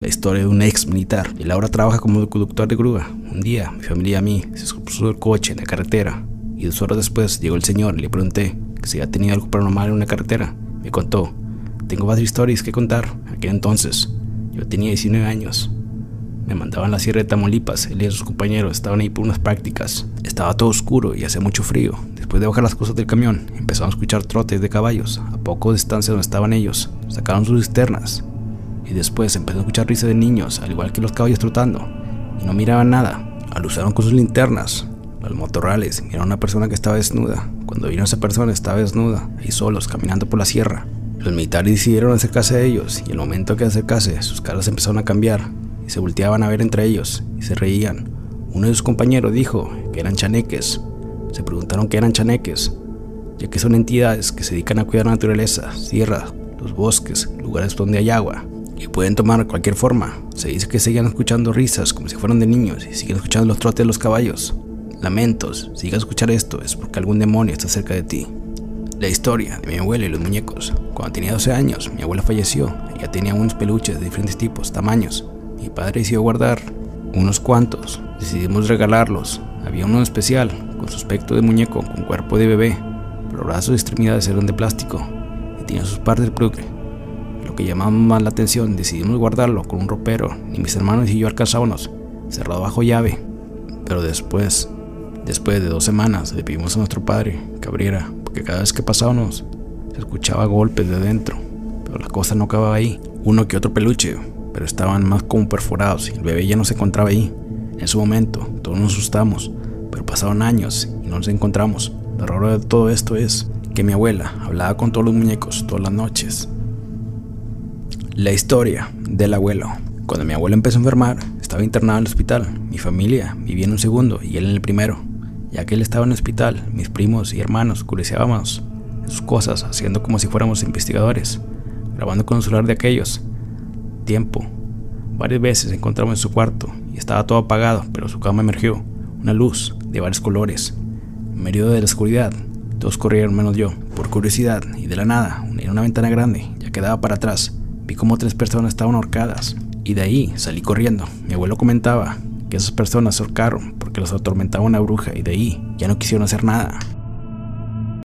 La historia de un ex militar. Él ahora trabaja como conductor de grúa. Un día, mi familia y a mí se puso el coche en la carretera. Y dos horas después llegó el señor y le pregunté que si había tenido algo paranormal en una carretera. Me contó. Tengo varias historias que contar. Aquel entonces, yo tenía 19 años. Me mandaban a la Sierra de Tamaulipas. Él y sus compañeros estaban ahí por unas prácticas. Estaba todo oscuro y hacía mucho frío. Después de bajar las cosas del camión, empezamos a escuchar trotes de caballos. A poco distancia donde estaban ellos, sacaron sus cisternas y después empezó a escuchar risas de niños, al igual que los caballos trotando, y no miraban nada. Alusaron con sus linternas. Los motorrales miraron a una persona que estaba desnuda. Cuando a esa persona estaba desnuda, ahí solos, caminando por la sierra. Los militares decidieron acercarse a ellos, y el momento que acercase, sus caras empezaron a cambiar, y se volteaban a ver entre ellos, y se reían. Uno de sus compañeros dijo que eran chaneques. Se preguntaron qué eran chaneques, ya que son entidades que se dedican a cuidar la naturaleza, sierra, los bosques, lugares donde hay agua y pueden tomar cualquier forma. Se dice que siguen escuchando risas como si fueran de niños y siguen escuchando los trotes de los caballos. Lamentos, si llegas escuchar esto es porque algún demonio está cerca de ti. La historia de mi abuela y los muñecos. Cuando tenía 12 años, mi abuela falleció. Ella tenía unos peluches de diferentes tipos, tamaños. Mi padre decidió guardar unos cuantos. Decidimos regalarlos. Había uno especial, con su aspecto de muñeco, con cuerpo de bebé, pero brazos y extremidades eran de plástico y tenía sus partes plugre que llamaba más la atención, decidimos guardarlo con un ropero. Ni mis hermanos y yo alcanzábamos, cerrado bajo llave. Pero después, después de dos semanas, le pedimos a nuestro padre que abriera, porque cada vez que pasábamos se escuchaba golpes de dentro. Pero la cosa no acababa ahí. Uno que otro peluche, pero estaban más como perforados y el bebé ya no se encontraba ahí. En ese momento, todos nos asustamos, pero pasaron años y no nos encontramos. Lo raro de todo esto es que mi abuela hablaba con todos los muñecos todas las noches la historia del abuelo. Cuando mi abuelo empezó a enfermar, estaba internado en el hospital. Mi familia vivía en un segundo y él en el primero. Ya que él estaba en el hospital, mis primos y hermanos curioseábamos sus cosas, haciendo como si fuéramos investigadores, grabando con un celular de aquellos. Tiempo. Varias veces encontramos en su cuarto y estaba todo apagado, pero su cama emergió una luz de varios colores. En medio de la oscuridad, todos corrieron menos yo. Por curiosidad y de la nada, en una ventana grande, ya quedaba para atrás, Vi como tres personas estaban ahorcadas y de ahí salí corriendo. Mi abuelo comentaba que esas personas se ahorcaron porque los atormentaba una bruja y de ahí ya no quisieron hacer nada.